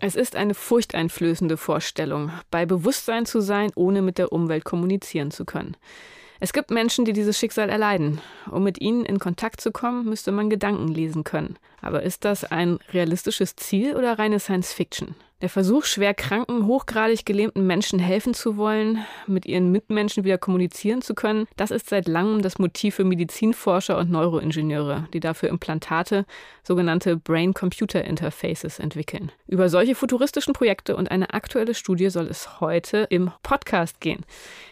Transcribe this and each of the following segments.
Es ist eine furchteinflößende Vorstellung, bei Bewusstsein zu sein, ohne mit der Umwelt kommunizieren zu können. Es gibt Menschen, die dieses Schicksal erleiden. Um mit ihnen in Kontakt zu kommen, müsste man Gedanken lesen können. Aber ist das ein realistisches Ziel oder reine Science Fiction? Der Versuch, schwer kranken, hochgradig gelähmten Menschen helfen zu wollen, mit ihren Mitmenschen wieder kommunizieren zu können, das ist seit langem das Motiv für Medizinforscher und Neuroingenieure, die dafür Implantate, sogenannte Brain-Computer-Interfaces entwickeln. Über solche futuristischen Projekte und eine aktuelle Studie soll es heute im Podcast gehen.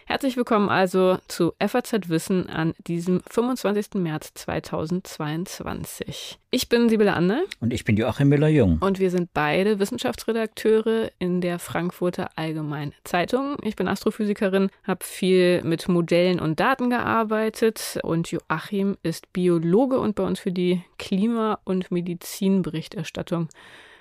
Herzlich willkommen also zu FAZ Wissen an diesem 25. März 2022. Ich bin Sibylle Ander. Und ich bin Joachim Müller-Jung. Und wir sind beide Wissenschaftsredakteure in der Frankfurter Allgemeinen Zeitung. Ich bin Astrophysikerin, habe viel mit Modellen und Daten gearbeitet und Joachim ist Biologe und bei uns für die Klima- und Medizinberichterstattung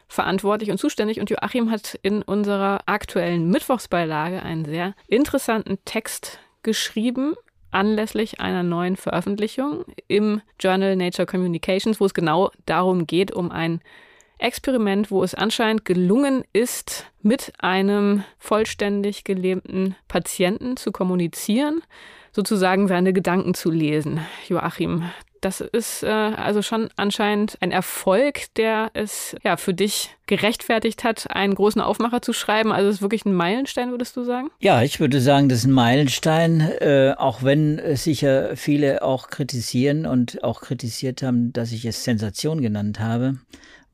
verantwortlich und zuständig. Und Joachim hat in unserer aktuellen Mittwochsbeilage einen sehr interessanten Text geschrieben anlässlich einer neuen Veröffentlichung im Journal Nature Communications, wo es genau darum geht, um ein Experiment, wo es anscheinend gelungen ist, mit einem vollständig gelähmten Patienten zu kommunizieren, sozusagen seine Gedanken zu lesen. Joachim, das ist äh, also schon anscheinend ein Erfolg, der es ja für dich gerechtfertigt hat, einen großen Aufmacher zu schreiben. Also es ist wirklich ein Meilenstein, würdest du sagen? Ja, ich würde sagen, das ist ein Meilenstein, äh, auch wenn sicher viele auch kritisieren und auch kritisiert haben, dass ich es Sensation genannt habe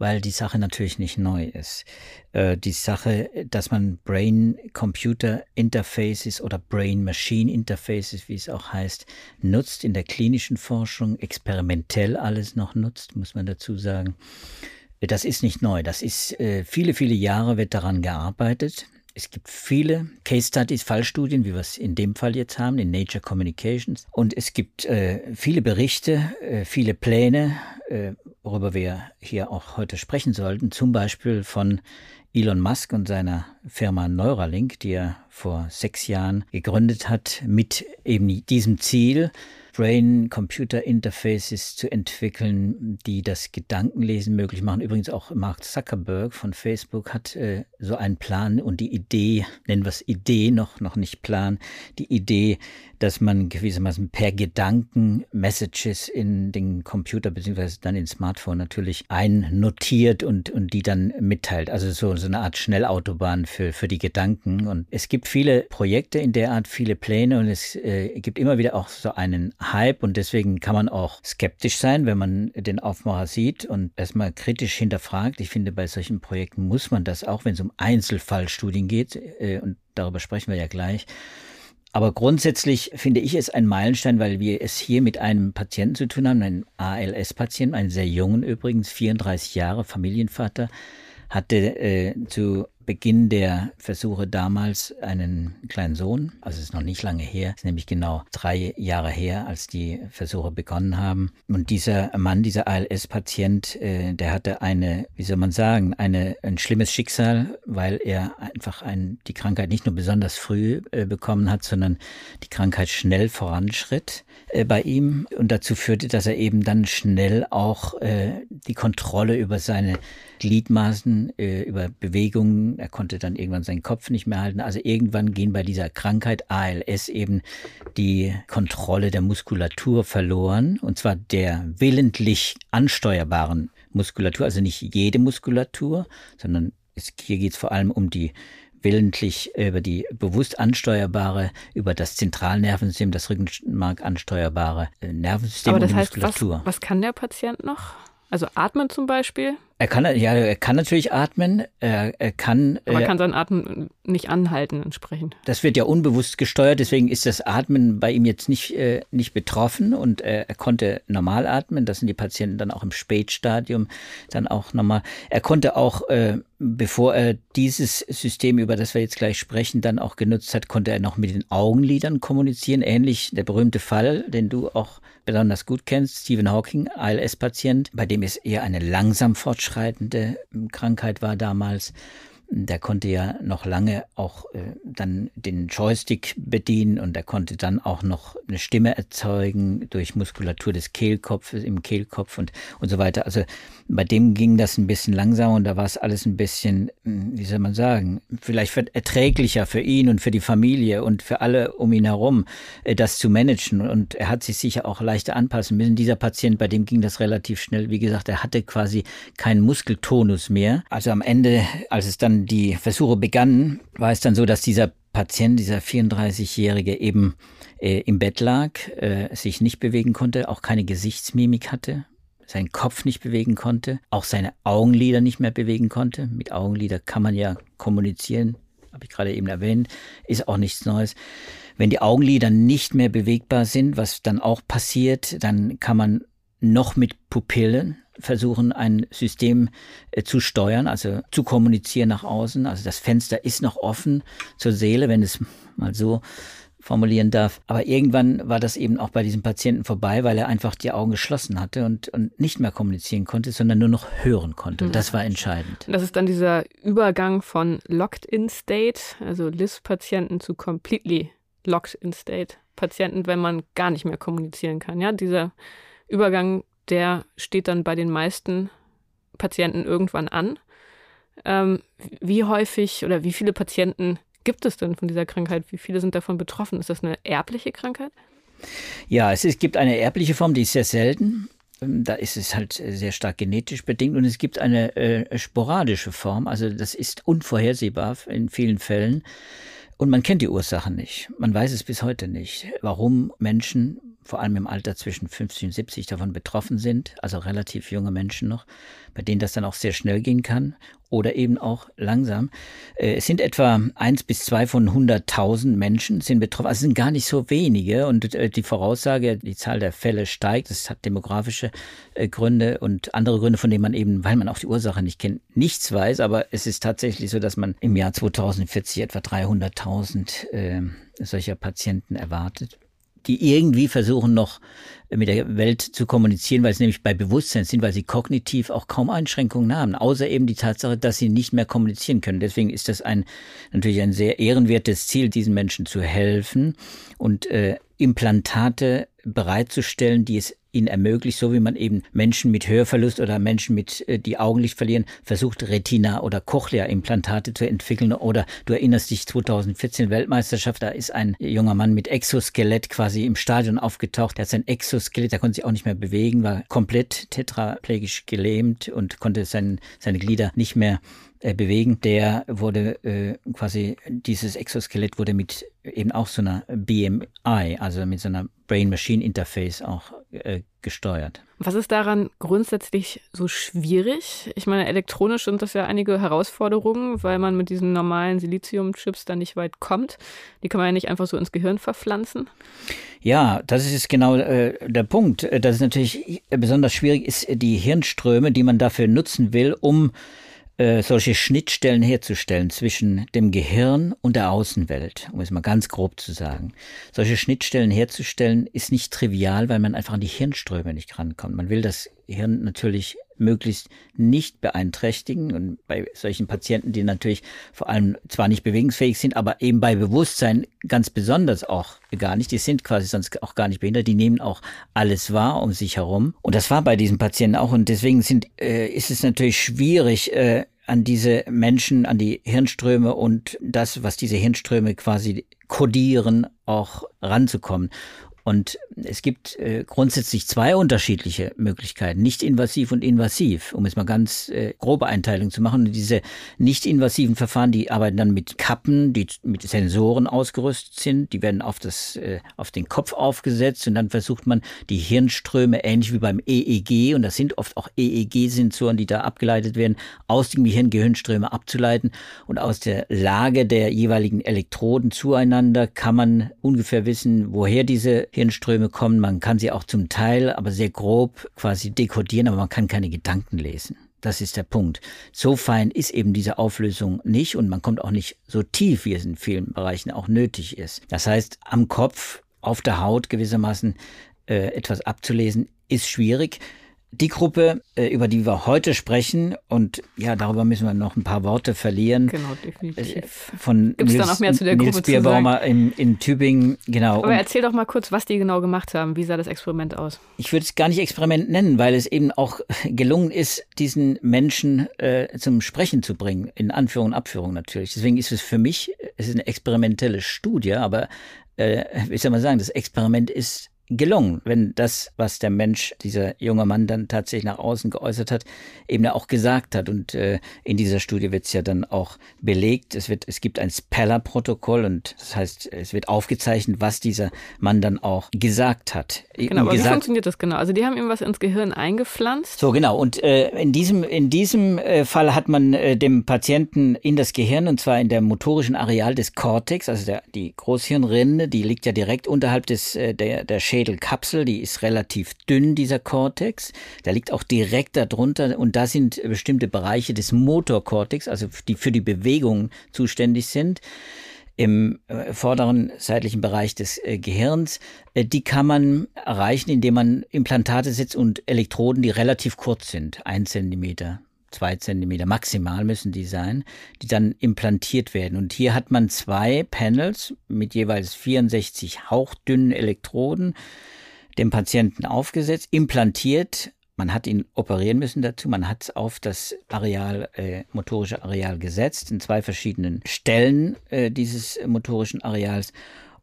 weil die Sache natürlich nicht neu ist. Äh, die Sache, dass man Brain-Computer-Interfaces oder Brain-Machine-Interfaces, wie es auch heißt, nutzt in der klinischen Forschung, experimentell alles noch nutzt, muss man dazu sagen. Das ist nicht neu. Das ist äh, viele, viele Jahre wird daran gearbeitet. Es gibt viele Case Studies, Fallstudien, wie wir es in dem Fall jetzt haben, in Nature Communications. Und es gibt äh, viele Berichte, äh, viele Pläne, äh, worüber wir hier auch heute sprechen sollten. Zum Beispiel von Elon Musk und seiner Firma Neuralink, die er vor sechs Jahren gegründet hat, mit eben diesem Ziel, Brain-Computer-Interfaces zu entwickeln, die das Gedankenlesen möglich machen. Übrigens auch Mark Zuckerberg von Facebook hat äh, so einen Plan und die Idee, nennen wir es Idee, noch, noch nicht Plan, die Idee, dass man gewissermaßen per Gedanken Messages in den Computer beziehungsweise dann ins Smartphone natürlich einnotiert und, und die dann mitteilt. Also so, so eine Art Schnellautobahn für, für die Gedanken. Und es gibt viele Projekte in der Art, viele Pläne und es äh, gibt immer wieder auch so einen Hype und deswegen kann man auch skeptisch sein, wenn man den Aufmacher sieht und erstmal kritisch hinterfragt. Ich finde, bei solchen Projekten muss man das, auch wenn es um Einzelfallstudien geht, äh, und darüber sprechen wir ja gleich, aber grundsätzlich finde ich es ein Meilenstein, weil wir es hier mit einem Patienten zu tun haben, einem ALS-Patienten, einen sehr jungen übrigens, 34 Jahre, Familienvater, hatte äh, zu Beginn der Versuche damals einen kleinen Sohn, also es ist noch nicht lange her, ist nämlich genau drei Jahre her, als die Versuche begonnen haben. Und dieser Mann, dieser ALS-Patient, äh, der hatte eine, wie soll man sagen, eine, ein schlimmes Schicksal, weil er einfach ein, die Krankheit nicht nur besonders früh äh, bekommen hat, sondern die Krankheit schnell voranschritt äh, bei ihm. Und dazu führte, dass er eben dann schnell auch äh, die Kontrolle über seine Gliedmaßen, äh, über Bewegungen, er konnte dann irgendwann seinen Kopf nicht mehr halten. Also irgendwann gehen bei dieser Krankheit ALS eben die Kontrolle der Muskulatur verloren, und zwar der willentlich ansteuerbaren Muskulatur, also nicht jede Muskulatur, sondern es, hier geht es vor allem um die willentlich über die bewusst ansteuerbare, über das Zentralnervensystem, das Rückenmark ansteuerbare äh, Nervensystem Aber das und heißt, Muskulatur. Was, was kann der Patient noch? Also atmen zum Beispiel? Er kann, ja, er kann natürlich atmen. Er, er kann. Aber äh, kann sein Atmen nicht anhalten entsprechend. Das wird ja unbewusst gesteuert, deswegen ist das Atmen bei ihm jetzt nicht, äh, nicht betroffen und äh, er konnte normal atmen. Das sind die Patienten dann auch im Spätstadium dann auch normal. Er konnte auch, äh, bevor er dieses System, über das wir jetzt gleich sprechen, dann auch genutzt hat, konnte er noch mit den Augenlidern kommunizieren. Ähnlich der berühmte Fall, den du auch besonders gut kennst, Stephen Hawking, ALS-Patient, bei dem es eher eine langsam fortschreitende ähm, Krankheit war damals. der konnte ja noch lange auch äh, dann den Joystick bedienen und er konnte dann auch noch eine Stimme erzeugen durch Muskulatur des Kehlkopfes im Kehlkopf und, und so weiter. Also bei dem ging das ein bisschen langsamer und da war es alles ein bisschen, hm, wie soll man sagen, vielleicht erträglicher für ihn und für die Familie und für alle um ihn herum, äh, das zu managen. Und er hat sich sicher auch leichter anpassen müssen. Dieser Patient, bei dem ging das relativ schnell. Wie gesagt, er hatte quasi keinen Muskeltonus mehr. Also am Ende, als es dann die Versuche begannen, war es dann so, dass dieser Patient, dieser 34-Jährige eben äh, im Bett lag, äh, sich nicht bewegen konnte, auch keine Gesichtsmimik hatte, seinen Kopf nicht bewegen konnte, auch seine Augenlider nicht mehr bewegen konnte. Mit Augenlider kann man ja kommunizieren, habe ich gerade eben erwähnt, ist auch nichts Neues. Wenn die Augenlider nicht mehr bewegbar sind, was dann auch passiert, dann kann man noch mit Pupillen versuchen, ein System äh, zu steuern, also zu kommunizieren nach außen. Also das Fenster ist noch offen zur Seele, wenn es mal so formulieren darf. Aber irgendwann war das eben auch bei diesem Patienten vorbei, weil er einfach die Augen geschlossen hatte und, und nicht mehr kommunizieren konnte, sondern nur noch hören konnte. Und das war entscheidend. Das ist dann dieser Übergang von Locked-in-State, also LIS-Patienten zu completely Locked-in-State. Patienten, wenn man gar nicht mehr kommunizieren kann. Ja, dieser Übergang, der steht dann bei den meisten Patienten irgendwann an. Ähm, wie häufig oder wie viele Patienten gibt es denn von dieser Krankheit? Wie viele sind davon betroffen? Ist das eine erbliche Krankheit? Ja, es, es gibt eine erbliche Form, die ist sehr selten. Ähm, da ist es halt sehr stark genetisch bedingt und es gibt eine äh, sporadische Form, also das ist unvorhersehbar in vielen Fällen und man kennt die Ursachen nicht. Man weiß es bis heute nicht, warum Menschen vor allem im Alter zwischen 50 und 70 davon betroffen sind, also relativ junge Menschen noch, bei denen das dann auch sehr schnell gehen kann oder eben auch langsam. Äh, es sind etwa eins bis zwei von 100.000 Menschen sind betroffen. Also sind gar nicht so wenige und äh, die Voraussage, die Zahl der Fälle steigt. Das hat demografische äh, Gründe und andere Gründe, von denen man eben, weil man auch die Ursache nicht kennt, nichts weiß. Aber es ist tatsächlich so, dass man im Jahr 2040 etwa 300.000 äh, solcher Patienten erwartet die irgendwie versuchen noch mit der Welt zu kommunizieren, weil sie nämlich bei Bewusstsein sind, weil sie kognitiv auch kaum Einschränkungen haben, außer eben die Tatsache, dass sie nicht mehr kommunizieren können. Deswegen ist das ein natürlich ein sehr ehrenwertes Ziel, diesen Menschen zu helfen und äh, Implantate bereitzustellen, die es ihnen ermöglicht, so wie man eben Menschen mit Hörverlust oder Menschen mit äh, die Augenlicht verlieren, versucht Retina oder Cochlea-Implantate zu entwickeln. Oder du erinnerst dich 2014 Weltmeisterschaft, da ist ein junger Mann mit Exoskelett quasi im Stadion aufgetaucht. Der hat sein Exoskelett, der konnte sich auch nicht mehr bewegen, war komplett tetraplegisch gelähmt und konnte sein, seine Glieder nicht mehr äh, bewegen, der wurde äh, quasi, dieses Exoskelett wurde mit eben auch so einer BMI, also mit so einer Brain-Machine-Interface auch äh, gesteuert. Was ist daran grundsätzlich so schwierig? Ich meine, elektronisch sind das ja einige Herausforderungen, weil man mit diesen normalen Silizium-Chips da nicht weit kommt. Die kann man ja nicht einfach so ins Gehirn verpflanzen. Ja, das ist genau äh, der Punkt. Das ist natürlich besonders schwierig, ist die Hirnströme, die man dafür nutzen will, um äh, solche Schnittstellen herzustellen zwischen dem Gehirn und der Außenwelt, um es mal ganz grob zu sagen. Solche Schnittstellen herzustellen ist nicht trivial, weil man einfach an die Hirnströme nicht rankommt. Man will das Hirn natürlich möglichst nicht beeinträchtigen. Und bei solchen Patienten, die natürlich vor allem zwar nicht bewegungsfähig sind, aber eben bei Bewusstsein ganz besonders auch gar nicht, die sind quasi sonst auch gar nicht behindert, die nehmen auch alles wahr um sich herum. Und das war bei diesen Patienten auch. Und deswegen sind, äh, ist es natürlich schwierig, äh, an diese Menschen, an die Hirnströme und das, was diese Hirnströme quasi kodieren, auch ranzukommen. Und es gibt äh, grundsätzlich zwei unterschiedliche Möglichkeiten, nicht invasiv und invasiv, um es mal ganz äh, grobe Einteilung zu machen. Und diese nicht invasiven Verfahren, die arbeiten dann mit Kappen, die mit Sensoren ausgerüstet sind, die werden auf das äh, auf den Kopf aufgesetzt. Und dann versucht man die Hirnströme ähnlich wie beim EEG und das sind oft auch EEG-Sensoren, die da abgeleitet werden, aus dem Gehirn Gehirnströme abzuleiten. Und aus der Lage der jeweiligen Elektroden zueinander kann man ungefähr wissen, woher diese Hirnströme kommen. Man kann sie auch zum Teil, aber sehr grob quasi dekodieren, aber man kann keine Gedanken lesen. Das ist der Punkt. So fein ist eben diese Auflösung nicht und man kommt auch nicht so tief, wie es in vielen Bereichen auch nötig ist. Das heißt, am Kopf, auf der Haut gewissermaßen äh, etwas abzulesen, ist schwierig. Die Gruppe, äh, über die wir heute sprechen, und ja, darüber müssen wir noch ein paar Worte verlieren. Genau, definitiv. Äh, von Gibt es da noch mehr zu der Nils Gruppe Bierbaumer zu sagen? In, in Tübingen, genau. Aber erzähl doch mal kurz, was die genau gemacht haben. Wie sah das Experiment aus? Ich würde es gar nicht Experiment nennen, weil es eben auch gelungen ist, diesen Menschen äh, zum Sprechen zu bringen. In Anführung und Abführung natürlich. Deswegen ist es für mich, es ist eine experimentelle Studie, aber äh, wie soll man sagen, das Experiment ist gelungen, wenn das, was der Mensch, dieser junge Mann dann tatsächlich nach außen geäußert hat, eben auch gesagt hat. Und äh, in dieser Studie wird es ja dann auch belegt. Es wird, es gibt ein Speller-Protokoll und das heißt, es wird aufgezeichnet, was dieser Mann dann auch gesagt hat. Genau, aber gesagt, wie funktioniert das genau? Also die haben ihm was ins Gehirn eingepflanzt. So genau. Und äh, in diesem in diesem äh, Fall hat man äh, dem Patienten in das Gehirn und zwar in der motorischen Areal des Cortex, also der, die Großhirnrinde, die liegt ja direkt unterhalb des äh, der der Schädel Schädelkapsel, die ist relativ dünn, dieser Cortex. Der liegt auch direkt darunter und da sind bestimmte Bereiche des Motorkortex, also die für die Bewegung zuständig sind im äh, vorderen seitlichen Bereich des äh, Gehirns. Äh, die kann man erreichen, indem man Implantate setzt und Elektroden, die relativ kurz sind, ein Zentimeter, zwei Zentimeter maximal müssen die sein, die dann implantiert werden. Und hier hat man zwei Panels mit jeweils 64 hauchdünnen Elektroden dem Patienten aufgesetzt, implantiert. Man hat ihn operieren müssen dazu. Man hat es auf das Areal, äh, motorische Areal gesetzt, in zwei verschiedenen Stellen äh, dieses motorischen Areals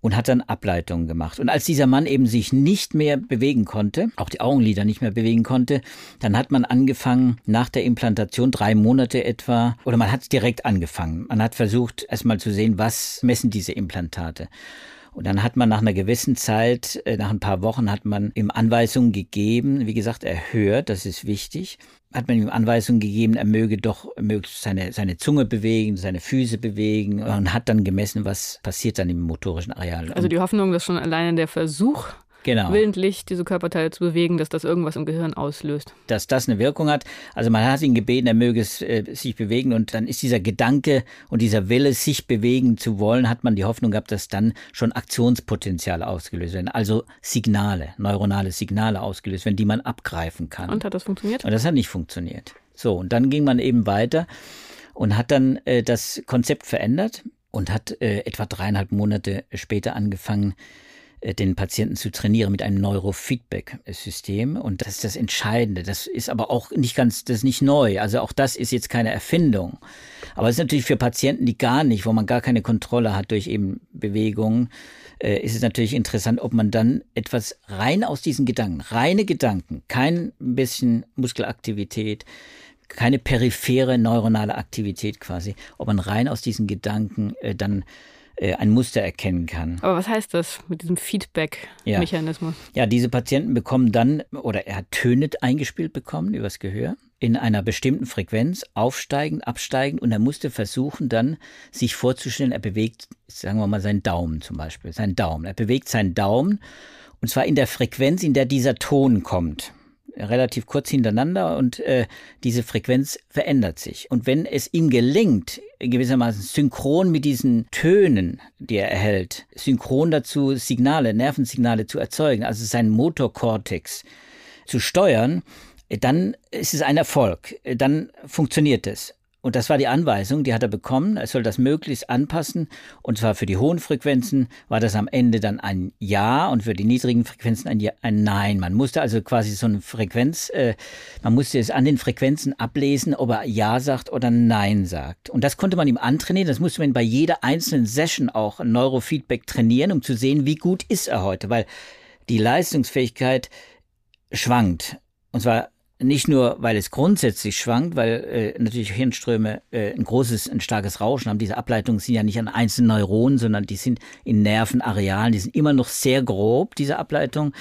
und hat dann Ableitungen gemacht. Und als dieser Mann eben sich nicht mehr bewegen konnte, auch die Augenlider nicht mehr bewegen konnte, dann hat man angefangen, nach der Implantation drei Monate etwa, oder man hat direkt angefangen. Man hat versucht, erstmal zu sehen, was messen diese Implantate. Und dann hat man nach einer gewissen Zeit, äh, nach ein paar Wochen, hat man ihm Anweisungen gegeben. Wie gesagt, er hört, das ist wichtig. Hat man ihm Anweisungen gegeben, er möge doch möglichst seine, seine Zunge bewegen, seine Füße bewegen und hat dann gemessen, was passiert dann im motorischen Areal. Also die Hoffnung, dass schon alleine der Versuch genau. willentlich diese Körperteile zu bewegen, dass das irgendwas im Gehirn auslöst. Dass das eine Wirkung hat. Also man hat ihn gebeten, er möge es, äh, sich bewegen und dann ist dieser Gedanke und dieser Wille, sich bewegen zu wollen, hat man die Hoffnung gehabt, dass dann schon Aktionspotenziale ausgelöst werden. Also Signale, neuronale Signale ausgelöst werden, die man abgreifen kann. Und hat das funktioniert? Und das hat nicht funktioniert. So, und dann ging man eben weiter und hat dann äh, das Konzept verändert und hat äh, etwa dreieinhalb Monate später angefangen, den Patienten zu trainieren mit einem Neurofeedback-System. Und das ist das Entscheidende. Das ist aber auch nicht ganz, das ist nicht neu. Also auch das ist jetzt keine Erfindung. Aber es ist natürlich für Patienten, die gar nicht, wo man gar keine Kontrolle hat durch eben Bewegungen, äh, ist es natürlich interessant, ob man dann etwas rein aus diesen Gedanken, reine Gedanken, kein bisschen Muskelaktivität, keine periphere neuronale Aktivität quasi, ob man rein aus diesen Gedanken äh, dann äh, ein Muster erkennen kann. Aber was heißt das mit diesem Feedback-Mechanismus? Ja. ja, diese Patienten bekommen dann, oder er hat Töne eingespielt bekommen übers Gehör in einer bestimmten Frequenz, aufsteigend, absteigend, und er musste versuchen dann, sich vorzustellen, er bewegt, sagen wir mal, seinen Daumen zum Beispiel, seinen Daumen. Er bewegt seinen Daumen, und zwar in der Frequenz, in der dieser Ton kommt relativ kurz hintereinander und äh, diese Frequenz verändert sich. Und wenn es ihm gelingt, gewissermaßen synchron mit diesen Tönen, die er erhält, synchron dazu Signale, Nervensignale zu erzeugen, also seinen Motorkortex zu steuern, dann ist es ein Erfolg. Dann funktioniert es. Und das war die Anweisung, die hat er bekommen. Er soll das möglichst anpassen. Und zwar für die hohen Frequenzen war das am Ende dann ein Ja und für die niedrigen Frequenzen ein, ja, ein Nein. Man musste also quasi so eine Frequenz, äh, man musste es an den Frequenzen ablesen, ob er Ja sagt oder Nein sagt. Und das konnte man ihm antrainieren. Das musste man bei jeder einzelnen Session auch Neurofeedback trainieren, um zu sehen, wie gut ist er heute. Weil die Leistungsfähigkeit schwankt. Und zwar nicht nur, weil es grundsätzlich schwankt, weil äh, natürlich Hirnströme äh, ein großes, ein starkes Rauschen haben. Diese Ableitungen sind ja nicht an einzelnen Neuronen, sondern die sind in Nervenarealen, die sind immer noch sehr grob, diese Ableitung.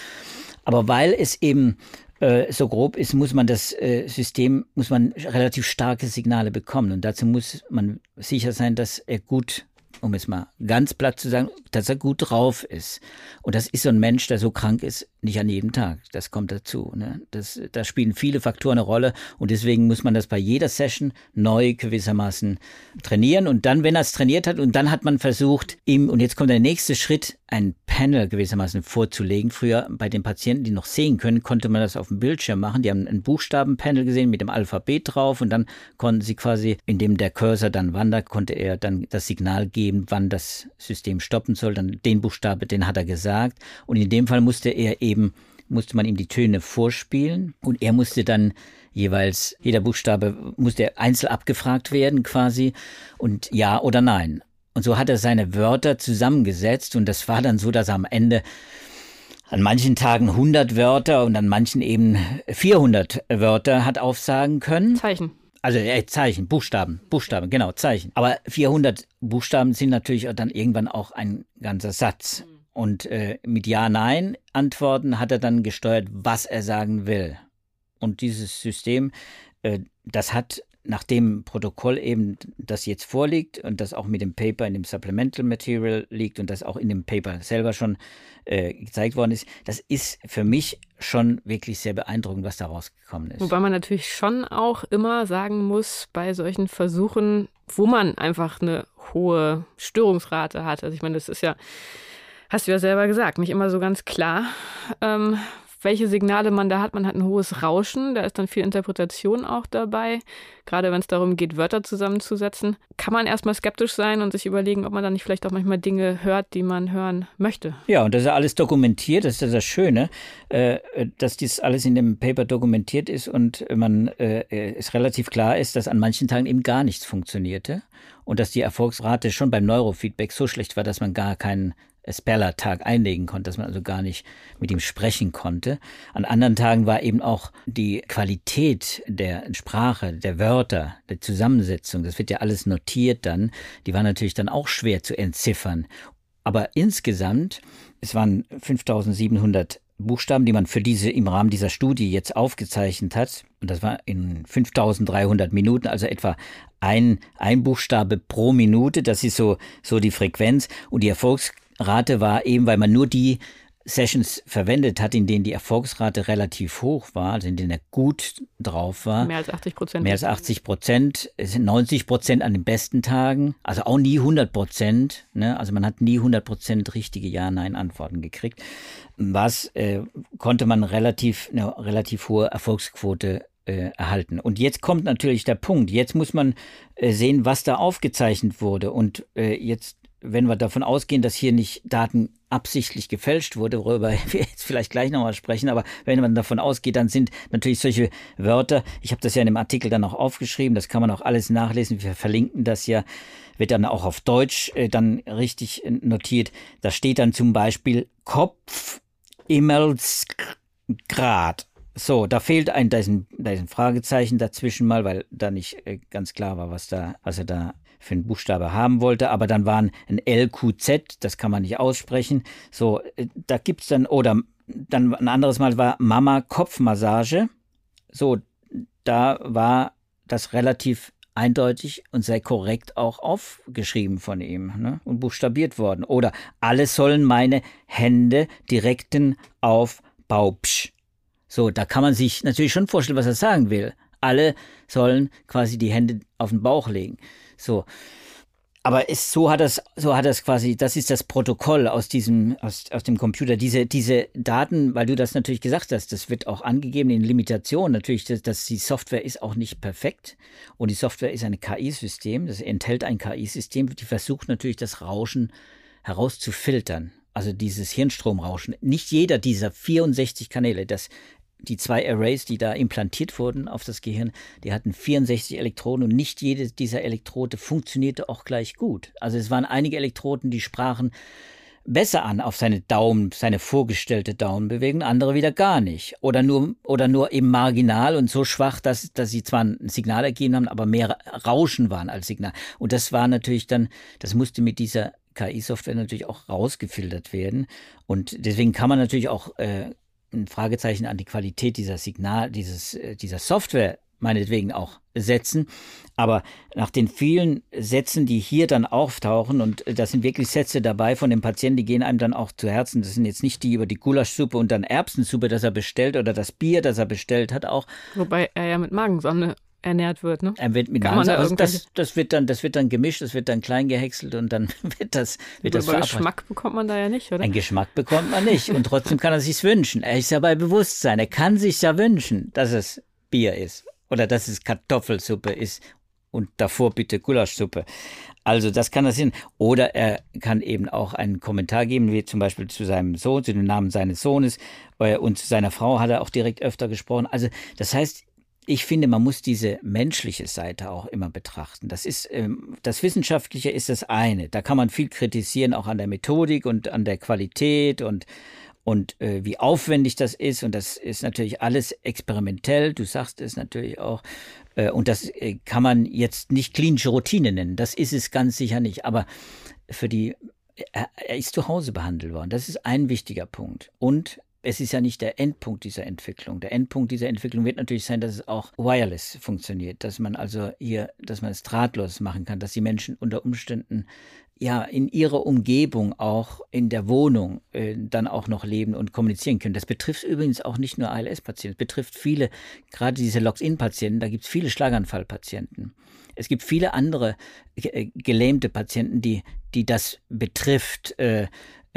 Aber weil es eben äh, so grob ist, muss man das äh, System, muss man relativ starke Signale bekommen. Und dazu muss man sicher sein, dass er gut um es mal ganz platt zu sagen, dass er gut drauf ist. Und das ist so ein Mensch, der so krank ist, nicht an jedem Tag. Das kommt dazu. Ne? Das, da spielen viele Faktoren eine Rolle und deswegen muss man das bei jeder Session neu gewissermaßen trainieren. Und dann, wenn er es trainiert hat, und dann hat man versucht, ihm, und jetzt kommt der nächste Schritt, ein Panel gewissermaßen vorzulegen. Früher bei den Patienten, die noch sehen können, konnte man das auf dem Bildschirm machen. Die haben ein Buchstabenpanel gesehen mit dem Alphabet drauf und dann konnten sie quasi, indem der Cursor dann wandert, konnte er dann das Signal geben, wann das System stoppen soll. Dann den Buchstabe, den hat er gesagt. Und in dem Fall musste er eben musste man ihm die Töne vorspielen und er musste dann jeweils, jeder Buchstabe musste einzeln abgefragt werden quasi und ja oder nein. Und so hat er seine Wörter zusammengesetzt und das war dann so, dass er am Ende an manchen Tagen 100 Wörter und an manchen eben 400 Wörter hat aufsagen können. Zeichen. Also äh, Zeichen, Buchstaben, Buchstaben, genau, Zeichen. Aber 400 Buchstaben sind natürlich dann irgendwann auch ein ganzer Satz. Und äh, mit Ja-Nein-Antworten hat er dann gesteuert, was er sagen will. Und dieses System, äh, das hat nach dem Protokoll eben, das jetzt vorliegt und das auch mit dem Paper in dem Supplemental Material liegt und das auch in dem Paper selber schon äh, gezeigt worden ist, das ist für mich schon wirklich sehr beeindruckend, was da rausgekommen ist. Wobei man natürlich schon auch immer sagen muss, bei solchen Versuchen, wo man einfach eine hohe Störungsrate hat. Also ich meine, das ist ja, hast du ja selber gesagt, nicht immer so ganz klar, ähm, welche Signale man da hat. Man hat ein hohes Rauschen, da ist dann viel Interpretation auch dabei. Gerade wenn es darum geht, Wörter zusammenzusetzen, kann man erstmal skeptisch sein und sich überlegen, ob man dann nicht vielleicht auch manchmal Dinge hört, die man hören möchte. Ja, und das ist ja alles dokumentiert, das ist ja das Schöne, äh, dass dies alles in dem Paper dokumentiert ist und man äh, es relativ klar ist, dass an manchen Tagen eben gar nichts funktionierte und dass die Erfolgsrate schon beim Neurofeedback so schlecht war, dass man gar keinen Speller-Tag einlegen konnte, dass man also gar nicht mit ihm sprechen konnte. An anderen Tagen war eben auch die Qualität der Sprache, der Wörter, der Zusammensetzung, das wird ja alles notiert dann, die war natürlich dann auch schwer zu entziffern. Aber insgesamt, es waren 5700 Buchstaben, die man für diese im Rahmen dieser Studie jetzt aufgezeichnet hat. Und das war in 5300 Minuten, also etwa ein, ein Buchstabe pro Minute. Das ist so, so die Frequenz. Und die Erfolgs Rate war eben, weil man nur die Sessions verwendet hat, in denen die Erfolgsrate relativ hoch war, also in denen er gut drauf war. Mehr als 80 Prozent. Mehr als 80 Prozent. Es sind 90 Prozent an den besten Tagen. Also auch nie 100 Prozent. Ne? Also man hat nie 100 Prozent richtige Ja-Nein-Antworten gekriegt. Was äh, konnte man relativ, eine relativ hohe Erfolgsquote äh, erhalten. Und jetzt kommt natürlich der Punkt. Jetzt muss man äh, sehen, was da aufgezeichnet wurde. Und äh, jetzt wenn wir davon ausgehen, dass hier nicht Daten absichtlich gefälscht wurde, worüber wir jetzt vielleicht gleich nochmal sprechen, aber wenn man davon ausgeht, dann sind natürlich solche Wörter, ich habe das ja in dem Artikel dann auch aufgeschrieben, das kann man auch alles nachlesen, wir verlinken das ja, wird dann auch auf Deutsch äh, dann richtig äh, notiert. Da steht dann zum Beispiel Kopf, Immelsgrad. So, da fehlt ein, da ist ein, da ist ein Fragezeichen dazwischen mal, weil da nicht äh, ganz klar war, was da, was er da für einen Buchstabe haben wollte, aber dann waren ein LQZ, das kann man nicht aussprechen. So, äh, da gibt's dann, oder dann ein anderes Mal war Mama Kopfmassage. So, da war das relativ eindeutig und sehr korrekt auch aufgeschrieben von ihm ne? und buchstabiert worden. Oder alle sollen meine Hände direkten auf Baupsch. So, da kann man sich natürlich schon vorstellen, was er sagen will. Alle sollen quasi die Hände auf den Bauch legen. So. Aber es, so hat das, so hat das quasi, das ist das Protokoll aus diesem, aus, aus dem Computer. Diese, diese Daten, weil du das natürlich gesagt hast, das wird auch angegeben in Limitationen. Natürlich, dass, dass die Software ist auch nicht perfekt. Und die Software ist ein KI-System. Das enthält ein KI-System, die versucht natürlich das Rauschen herauszufiltern. Also dieses Hirnstromrauschen. Nicht jeder dieser 64 Kanäle, das die zwei Arrays, die da implantiert wurden auf das Gehirn, die hatten 64 Elektroden und nicht jede dieser Elektrode funktionierte auch gleich gut. Also es waren einige Elektroden, die sprachen besser an auf seine Daumen, seine vorgestellte Daumenbewegung, andere wieder gar nicht. Oder nur, oder nur eben marginal und so schwach, dass, dass sie zwar ein Signal ergeben haben, aber mehr Rauschen waren als Signal. Und das war natürlich dann, das musste mit dieser KI-Software natürlich auch rausgefiltert werden. Und deswegen kann man natürlich auch äh, ein Fragezeichen an die Qualität dieser Signal, dieses, äh, dieser Software meinetwegen auch setzen. Aber nach den vielen Sätzen, die hier dann auftauchen, und äh, da sind wirklich Sätze dabei von dem Patienten, die gehen einem dann auch zu Herzen. Das sind jetzt nicht die über die Gulaschsuppe und dann Erbsensuppe, das er bestellt oder das Bier, das er bestellt hat auch. Wobei er ja mit Magensonde ernährt wird. Ne? Er wird mit Kann man da also das, irgendwelche- das, wird dann, das wird dann gemischt, das wird dann klein gehäckselt und dann wird das, wird das Aber verabreicht. Geschmack bekommt man da ja nicht, oder? Einen Geschmack bekommt man nicht und trotzdem kann er sich's wünschen. Er ist ja bei Bewusstsein. Er kann sich ja wünschen, dass es Bier ist oder dass es Kartoffelsuppe ist und davor bitte Gulaschsuppe. Also das kann er sehen. Oder er kann eben auch einen Kommentar geben, wie zum Beispiel zu seinem Sohn, zu dem Namen seines Sohnes äh, und zu seiner Frau hat er auch direkt öfter gesprochen. Also das heißt, ich finde, man muss diese menschliche Seite auch immer betrachten. Das ist ähm, das Wissenschaftliche ist das eine. Da kann man viel kritisieren, auch an der Methodik und an der Qualität und und äh, wie aufwendig das ist. Und das ist natürlich alles experimentell. Du sagst es natürlich auch. Äh, und das äh, kann man jetzt nicht klinische Routine nennen. Das ist es ganz sicher nicht. Aber für die, er, ist zu Hause behandelt worden. Das ist ein wichtiger Punkt. Und es ist ja nicht der Endpunkt dieser Entwicklung. Der Endpunkt dieser Entwicklung wird natürlich sein, dass es auch wireless funktioniert, dass man also hier, dass man es drahtlos machen kann, dass die Menschen unter Umständen ja in ihrer Umgebung auch in der Wohnung äh, dann auch noch leben und kommunizieren können. Das betrifft übrigens auch nicht nur ALS-Patienten, es betrifft viele, gerade diese Locked-in-Patienten, da gibt es viele Schlaganfall-Patienten. Es gibt viele andere äh, gelähmte Patienten, die, die das betrifft, äh,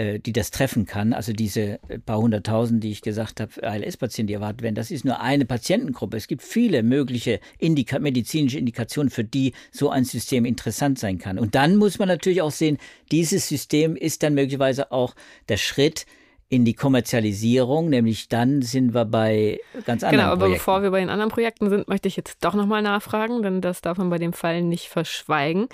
die das treffen kann. Also diese paar hunderttausend, die ich gesagt habe, ALS-Patienten, die erwartet werden, das ist nur eine Patientengruppe. Es gibt viele mögliche Indika medizinische Indikationen, für die so ein System interessant sein kann. Und dann muss man natürlich auch sehen, dieses System ist dann möglicherweise auch der Schritt in die Kommerzialisierung, nämlich dann sind wir bei ganz anderen Genau, aber Projekten. bevor wir bei den anderen Projekten sind, möchte ich jetzt doch nochmal nachfragen, denn das darf man bei dem Fall nicht verschweigen.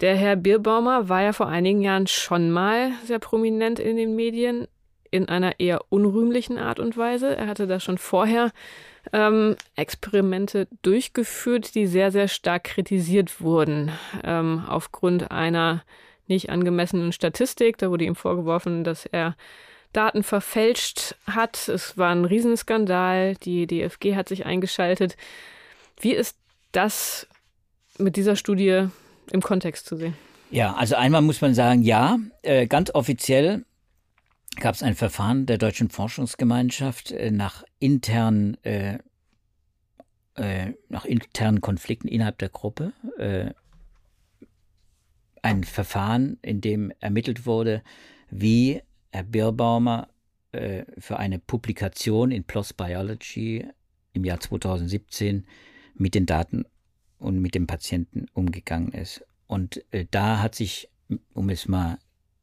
Der Herr Bierbaumer war ja vor einigen Jahren schon mal sehr prominent in den Medien, in einer eher unrühmlichen Art und Weise. Er hatte da schon vorher ähm, Experimente durchgeführt, die sehr, sehr stark kritisiert wurden, ähm, aufgrund einer nicht angemessenen Statistik. Da wurde ihm vorgeworfen, dass er Daten verfälscht hat. Es war ein Riesenskandal. Die DFG hat sich eingeschaltet. Wie ist das mit dieser Studie im Kontext zu sehen? Ja, also einmal muss man sagen, ja, äh, ganz offiziell gab es ein Verfahren der Deutschen Forschungsgemeinschaft äh, nach internen äh, äh, nach internen Konflikten innerhalb der Gruppe. Äh, ein Verfahren, in dem ermittelt wurde, wie Herr Birrbaumer äh, für eine Publikation in PLOS Biology im Jahr 2017 mit den Daten und mit dem Patienten umgegangen ist. Und äh, da hat sich, um es mal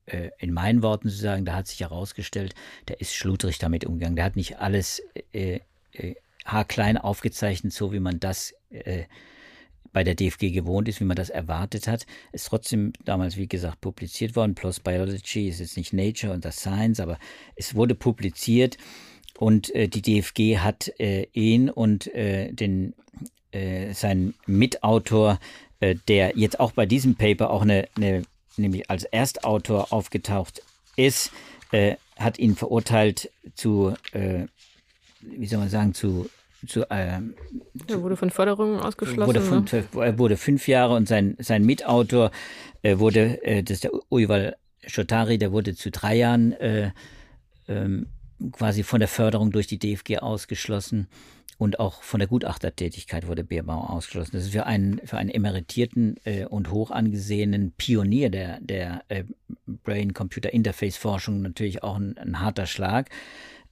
äh, in meinen Worten zu sagen, da hat sich herausgestellt, der ist schludrig damit umgegangen. Der hat nicht alles äh, äh, haarklein aufgezeichnet, so wie man das äh, bei der DFG gewohnt ist, wie man das erwartet hat. Ist trotzdem damals, wie gesagt, publiziert worden. PLOS Biology ist jetzt nicht Nature und das Science, aber es wurde publiziert und äh, die DFG hat äh, ihn und äh, den äh, seinen Mitautor, äh, der jetzt auch bei diesem Paper auch eine, eine nämlich als Erstautor aufgetaucht ist, äh, hat ihn verurteilt zu, äh, wie soll man sagen, zu, zu ähm, Er wurde von Förderungen ausgeschlossen. wurde, ne? fünf, er wurde fünf Jahre und sein, sein Mitautor äh, wurde, äh, das ist der Uival Shotari, der wurde zu drei Jahren äh, ähm, quasi von der Förderung durch die DFG ausgeschlossen und auch von der Gutachtertätigkeit wurde Bierbauer ausgeschlossen. Das ist für einen, für einen emeritierten äh, und hoch angesehenen Pionier der, der äh, Brain-Computer-Interface-Forschung natürlich auch ein, ein harter Schlag.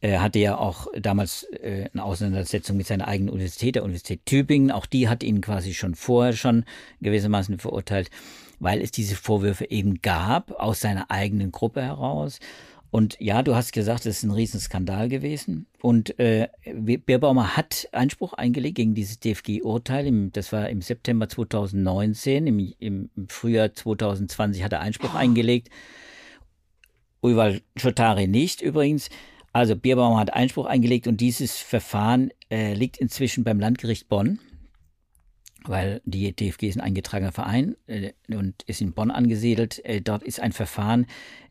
Er hatte ja auch damals äh, eine Auseinandersetzung mit seiner eigenen Universität, der Universität Tübingen. Auch die hat ihn quasi schon vorher schon gewissermaßen verurteilt, weil es diese Vorwürfe eben gab aus seiner eigenen Gruppe heraus. Und ja, du hast gesagt, es ist ein Riesenskandal gewesen. Und äh, Bierbaumer hat Einspruch eingelegt gegen dieses DFG-Urteil. Das war im September 2019. Im, Im Frühjahr 2020 hat er Einspruch eingelegt. Uival Schotari nicht übrigens. Also Bierbaumer hat Einspruch eingelegt und dieses Verfahren äh, liegt inzwischen beim Landgericht Bonn, weil die DFG ist ein eingetragener Verein äh, und ist in Bonn angesiedelt. Äh, dort ist ein Verfahren,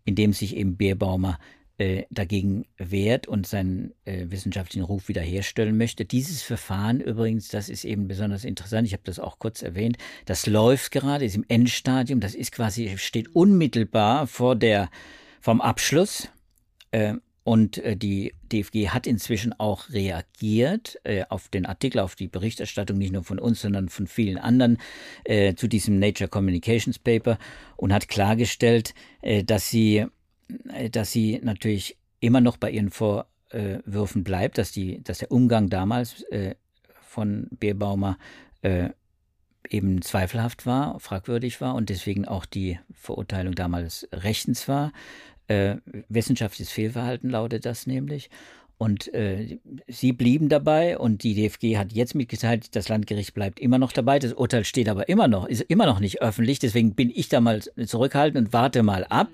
in dem sich eben Bierbaumer äh, dagegen wehrt und seinen äh, wissenschaftlichen Ruf wiederherstellen möchte. Dieses Verfahren übrigens, das ist eben besonders interessant, ich habe das auch kurz erwähnt, das läuft gerade, ist im Endstadium, das ist quasi, steht unmittelbar vor der, vom Abschluss. Und äh, die DFG hat inzwischen auch reagiert äh, auf den Artikel, auf die Berichterstattung nicht nur von uns, sondern von vielen anderen äh, zu diesem Nature Communications Paper und hat klargestellt, dass sie, dass sie natürlich immer noch bei ihren Vorwürfen bleibt, dass die, dass der Umgang damals von Bierbaumer eben zweifelhaft war, fragwürdig war und deswegen auch die Verurteilung damals rechtens war. Äh, wissenschaftliches Fehlverhalten lautet das nämlich. Und äh, sie blieben dabei und die DFG hat jetzt mitgeteilt, das Landgericht bleibt immer noch dabei. Das Urteil steht aber immer noch, ist immer noch nicht öffentlich. Deswegen bin ich da mal zurückhaltend und warte mal ab.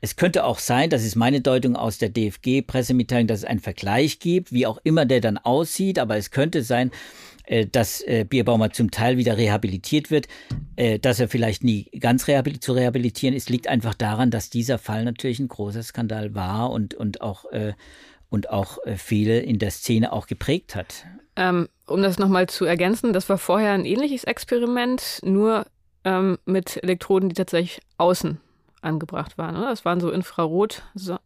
Es könnte auch sein, das ist meine Deutung aus der DFG-Pressemitteilung, dass es einen Vergleich gibt, wie auch immer der dann aussieht. Aber es könnte sein, dass äh, Bierbaumer zum Teil wieder rehabilitiert wird. Äh, dass er vielleicht nie ganz rehabil zu rehabilitieren ist, liegt einfach daran, dass dieser Fall natürlich ein großer Skandal war und, und auch, äh, und auch äh, viele in der Szene auch geprägt hat. Ähm, um das nochmal zu ergänzen, das war vorher ein ähnliches Experiment, nur ähm, mit Elektroden, die tatsächlich außen angebracht waren. Oder? Das waren so Infrarot, so,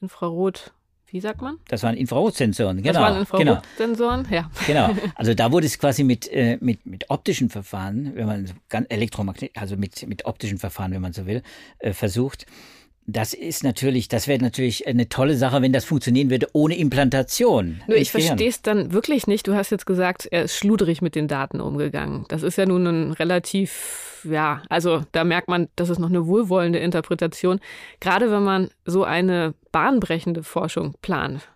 Infrarot wie sagt man? Das waren Infrarotsensoren, genau. Das waren Infrarotsensoren, genau. ja. Genau. Also da wurde es quasi mit, äh, mit, mit optischen Verfahren, wenn man ganz elektromagnet, also mit, mit optischen Verfahren, wenn man so will, äh, versucht. Das ist natürlich, das wäre natürlich eine tolle Sache, wenn das funktionieren würde ohne Implantation. Nur ich verstehe es dann wirklich nicht. Du hast jetzt gesagt, er ist schludrig mit den Daten umgegangen. Das ist ja nun ein relativ, ja, also da merkt man, das ist noch eine wohlwollende Interpretation. Gerade wenn man so eine bahnbrechende Forschung plant,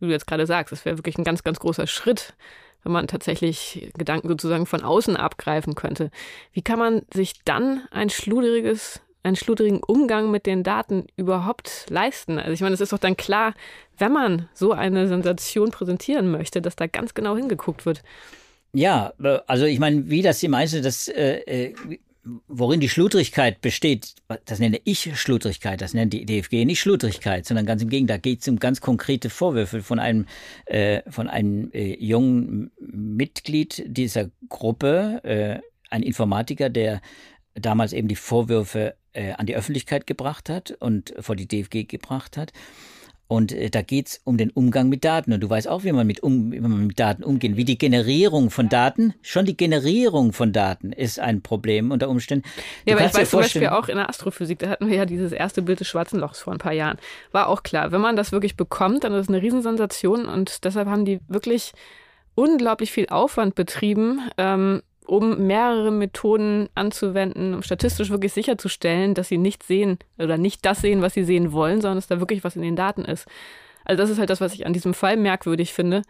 wie du jetzt gerade sagst, das wäre wirklich ein ganz, ganz großer Schritt wenn man tatsächlich Gedanken sozusagen von außen abgreifen könnte. Wie kann man sich dann ein schludriges einen schludrigen Umgang mit den Daten überhaupt leisten? Also ich meine, es ist doch dann klar, wenn man so eine Sensation präsentieren möchte, dass da ganz genau hingeguckt wird. Ja, äh, also ich meine, wie das im Einzelnen, das, äh, äh, worin die Schludrigkeit besteht, das nenne ich Schludrigkeit, das nennt die DFG nicht Schludrigkeit, sondern ganz im Gegenteil, da geht es um ganz konkrete Vorwürfe von einem, äh, von einem äh, jungen Mitglied dieser Gruppe, äh, ein Informatiker, der damals eben die Vorwürfe äh, an die Öffentlichkeit gebracht hat und vor die DFG gebracht hat. Und äh, da geht es um den Umgang mit Daten. Und du weißt auch, wie man, mit um, wie man mit Daten umgeht. Wie die Generierung von Daten, schon die Generierung von Daten ist ein Problem unter Umständen. Du ja, aber ich weiß zum Beispiel auch in der Astrophysik, da hatten wir ja dieses erste Bild des Schwarzen Lochs vor ein paar Jahren. War auch klar, wenn man das wirklich bekommt, dann ist es eine Riesensensation. Und deshalb haben die wirklich unglaublich viel Aufwand betrieben, ähm, um mehrere Methoden anzuwenden, um statistisch wirklich sicherzustellen, dass sie nicht sehen oder nicht das sehen, was sie sehen wollen, sondern dass da wirklich was in den Daten ist. Also das ist halt das, was ich an diesem Fall merkwürdig finde,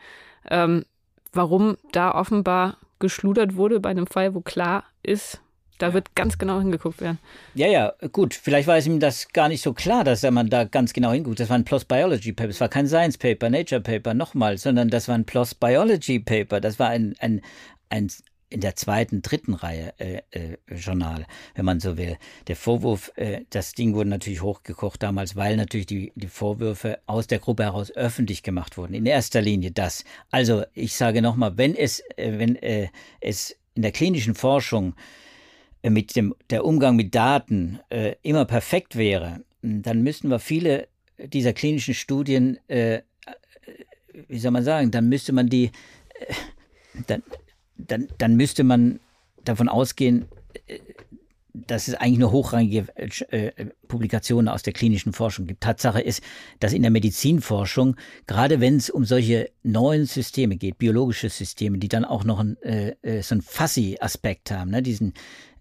ähm, warum da offenbar geschludert wurde bei einem Fall, wo klar ist, da wird ganz genau hingeguckt werden. Ja, ja, gut. Vielleicht war es ihm das gar nicht so klar, dass man da ganz genau hinguckt. Das war ein PLOS Biology Paper. Es war kein Science Paper, Nature Paper, nochmal, sondern das war ein PLOS Biology Paper. Das war ein, ein, ein in der zweiten, dritten Reihe äh, äh, Journal, wenn man so will. Der Vorwurf, äh, das Ding wurde natürlich hochgekocht damals, weil natürlich die, die Vorwürfe aus der Gruppe heraus öffentlich gemacht wurden. In erster Linie das. Also ich sage nochmal, wenn es, äh, wenn äh, es in der klinischen Forschung äh, mit dem der Umgang mit Daten äh, immer perfekt wäre, dann müssten wir viele dieser klinischen Studien, äh, wie soll man sagen, dann müsste man die äh, dann, dann, dann müsste man davon ausgehen, äh, dass es eigentlich nur hochrangige äh, Publikationen aus der klinischen Forschung gibt. Tatsache ist, dass in der Medizinforschung, gerade wenn es um solche neuen Systeme geht, biologische Systeme, die dann auch noch ein, äh, äh so einen Fuzzy-Aspekt haben, ne, diesen,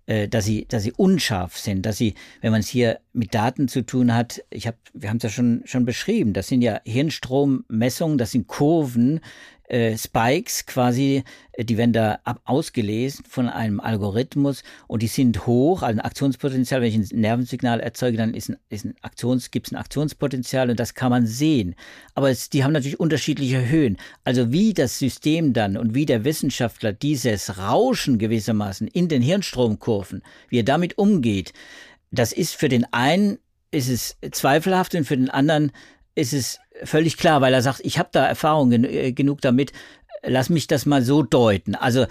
äh, dass sie, dass sie unscharf sind, dass sie, wenn man es hier mit Daten zu tun hat, ich habe, wir haben es ja schon schon beschrieben, das sind ja Hirnstrommessungen, das sind Kurven, äh, Spikes quasi, äh, die werden da ab ausgelesen von einem Algorithmus und die sind hoch, also ein Aktionspotenzial. Wenn ich ein Nervensignal erzeuge, dann ist ein, ist ein Aktions, gibt es ein Aktionspotenzial und das kann man sehen. Aber es, die haben natürlich unterschiedliche Höhen. Also wie das System dann und wie der Wissenschaftler dieses Rauschen gewissermaßen in den Hirnstromkurven, wie er damit umgeht, das ist für den einen ist es zweifelhaft und für den anderen ist es völlig klar, weil er sagt, ich habe da Erfahrung gen äh, genug damit, lass mich das mal so deuten. Also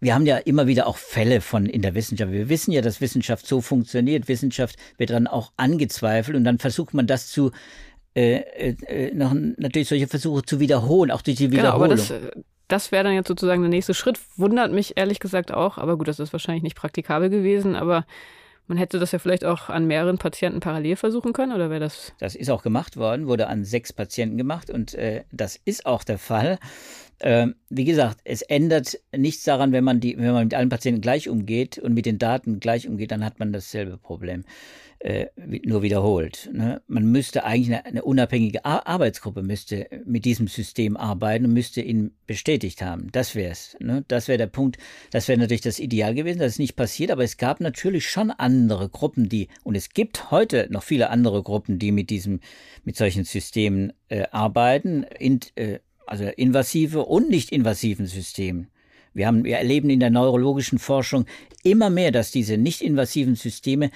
wir haben ja immer wieder auch Fälle von in der Wissenschaft. Wir wissen ja, dass Wissenschaft so funktioniert. Wissenschaft wird dann auch angezweifelt und dann versucht man das zu äh, äh, noch natürlich solche Versuche zu wiederholen, auch durch die Wiederholung. Genau, aber das, das wäre dann jetzt sozusagen der nächste Schritt. Wundert mich ehrlich gesagt auch, aber gut, das ist wahrscheinlich nicht praktikabel gewesen, aber man hätte das ja vielleicht auch an mehreren Patienten parallel versuchen können, oder wäre das? Das ist auch gemacht worden, wurde an sechs Patienten gemacht und äh, das ist auch der Fall. Äh, wie gesagt, es ändert nichts daran, wenn man, die, wenn man mit allen Patienten gleich umgeht und mit den Daten gleich umgeht, dann hat man dasselbe Problem äh, nur wiederholt. Ne? Man müsste eigentlich eine, eine unabhängige Ar Arbeitsgruppe müsste mit diesem System arbeiten und müsste ihn bestätigt haben. Das wäre es. Ne? Das wäre der Punkt. Das wäre natürlich das Ideal gewesen. Das ist nicht passiert, aber es gab natürlich schon andere Gruppen, die und es gibt heute noch viele andere Gruppen, die mit diesem mit solchen Systemen äh, arbeiten, in, äh, also invasive und nicht invasiven Systemen. Wir, haben, wir erleben in der neurologischen Forschung immer mehr, dass diese nicht invasiven Systeme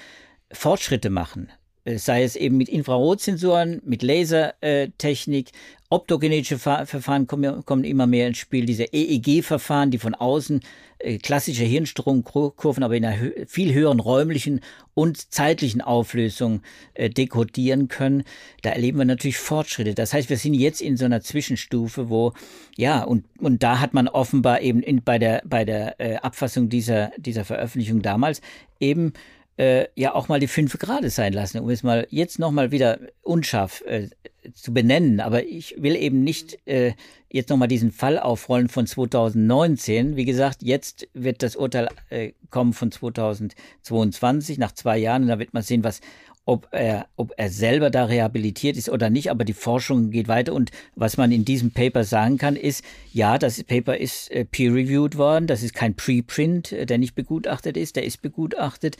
Fortschritte machen. Äh, sei es eben mit Infrarotsensoren, mit Lasertechnik, optogenetische Verfahren kommen, immer mehr ins Spiel, diese EEG-Verfahren, die von außen äh, klassische Hirnstromkurven, aber in einer viel höheren räumlichen und zeitlichen Auflösung äh, dekodieren können. Da erleben wir natürlich Fortschritte. Das heißt, wir sind jetzt in so einer Zwischenstufe, wo, ja, und, und da hat man offenbar eben in, bei der, bei der Abfassung dieser, dieser Veröffentlichung damals eben äh, ja auch mal die fünf Grade sein lassen, um es mal jetzt nochmal wieder unscharf äh, zu benennen. Aber ich will eben nicht äh, jetzt nochmal diesen Fall aufrollen von 2019. Wie gesagt, jetzt wird das Urteil äh, kommen von 2022, nach zwei Jahren. Und da wird man sehen, was ob er, ob er selber da rehabilitiert ist oder nicht, aber die Forschung geht weiter und was man in diesem Paper sagen kann, ist, ja, das Paper ist äh, peer-reviewed worden, das ist kein Preprint, äh, der nicht begutachtet ist, der ist begutachtet.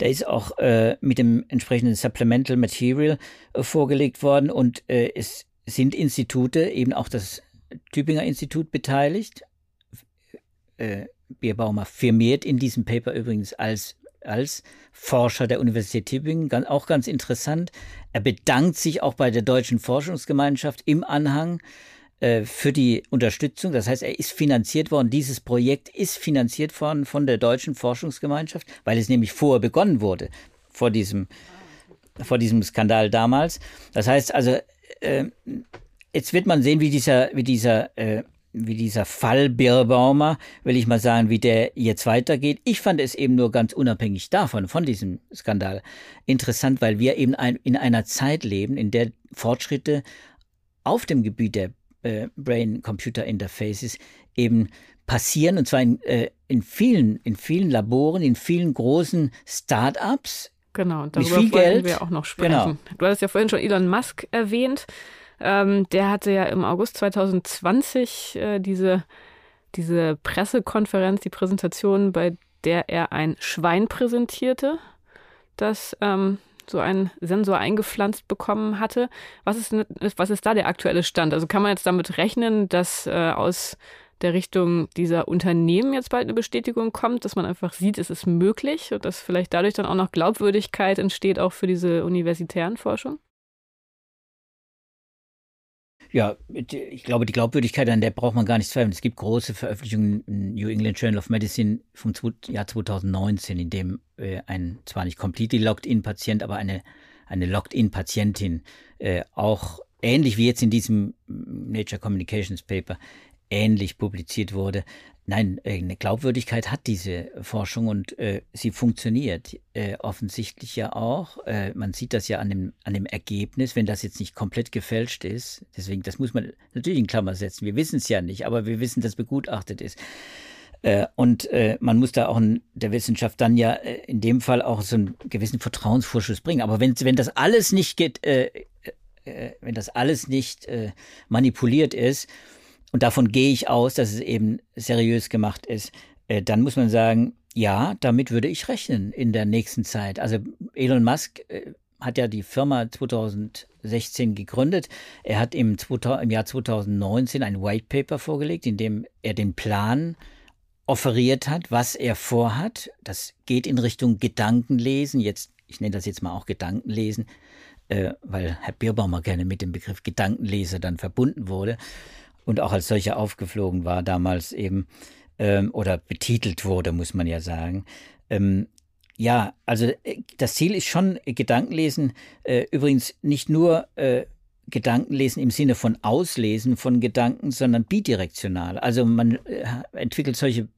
Der ist auch äh, mit dem entsprechenden Supplemental Material äh, vorgelegt worden und äh, es sind Institute, eben auch das Tübinger Institut beteiligt. Bierbaumer firmiert in diesem Paper übrigens als als Forscher der Universität Tübingen, auch ganz interessant. Er bedankt sich auch bei der Deutschen Forschungsgemeinschaft im Anhang äh, für die Unterstützung. Das heißt, er ist finanziert worden. Dieses Projekt ist finanziert worden von der Deutschen Forschungsgemeinschaft, weil es nämlich vorher begonnen wurde, vor diesem, vor diesem Skandal damals. Das heißt also, äh, jetzt wird man sehen, wie dieser, wie dieser äh, wie dieser Fall Birrbaumer, will ich mal sagen, wie der jetzt weitergeht. Ich fand es eben nur ganz unabhängig davon, von diesem Skandal, interessant, weil wir eben ein, in einer Zeit leben, in der Fortschritte auf dem Gebiet der äh, Brain-Computer-Interfaces eben passieren und zwar in, äh, in, vielen, in vielen Laboren, in vielen großen Start-ups. Genau, darüber mit viel Geld. wir auch noch sprechen. Genau. Du hattest ja vorhin schon Elon Musk erwähnt. Ähm, der hatte ja im August 2020 äh, diese, diese Pressekonferenz, die Präsentation, bei der er ein Schwein präsentierte, das ähm, so einen Sensor eingepflanzt bekommen hatte. Was ist, was ist da der aktuelle Stand? Also kann man jetzt damit rechnen, dass äh, aus der Richtung dieser Unternehmen jetzt bald eine Bestätigung kommt, dass man einfach sieht, es ist möglich und dass vielleicht dadurch dann auch noch Glaubwürdigkeit entsteht, auch für diese universitären Forschung? Ja, ich glaube, die Glaubwürdigkeit, an der braucht man gar nicht zweifeln. Es gibt große Veröffentlichungen im New England Journal of Medicine vom Jahr 2019, in dem äh, ein zwar nicht completely locked-in-Patient, aber eine, eine locked-in-Patientin äh, auch ähnlich wie jetzt in diesem Nature Communications Paper ähnlich publiziert wurde. Nein, äh, eine Glaubwürdigkeit hat diese Forschung und äh, sie funktioniert äh, offensichtlich ja auch. Äh, man sieht das ja an dem, an dem Ergebnis, wenn das jetzt nicht komplett gefälscht ist. Deswegen, das muss man natürlich in Klammer setzen. Wir wissen es ja nicht, aber wir wissen, dass begutachtet ist. Äh, und äh, man muss da auch in der Wissenschaft dann ja in dem Fall auch so einen gewissen Vertrauensvorschuss bringen. Aber wenn, wenn das alles nicht geht, wenn das alles nicht manipuliert ist, und davon gehe ich aus, dass es eben seriös gemacht ist, äh, dann muss man sagen, ja, damit würde ich rechnen in der nächsten Zeit. Also Elon Musk äh, hat ja die Firma 2016 gegründet. Er hat im, im Jahr 2019 ein White Paper vorgelegt, in dem er den Plan offeriert hat, was er vorhat. Das geht in Richtung Gedankenlesen. Jetzt, ich nenne das jetzt mal auch Gedankenlesen, äh, weil Herr Bierbaumer gerne mit dem Begriff Gedankenleser dann verbunden wurde und auch als solcher aufgeflogen war damals eben ähm, oder betitelt wurde, muss man ja sagen. Ähm, ja, also äh, das Ziel ist schon Gedankenlesen. Äh, übrigens nicht nur äh, Gedankenlesen im Sinne von Auslesen von Gedanken, sondern bidirektional. Also man äh, entwickelt solche,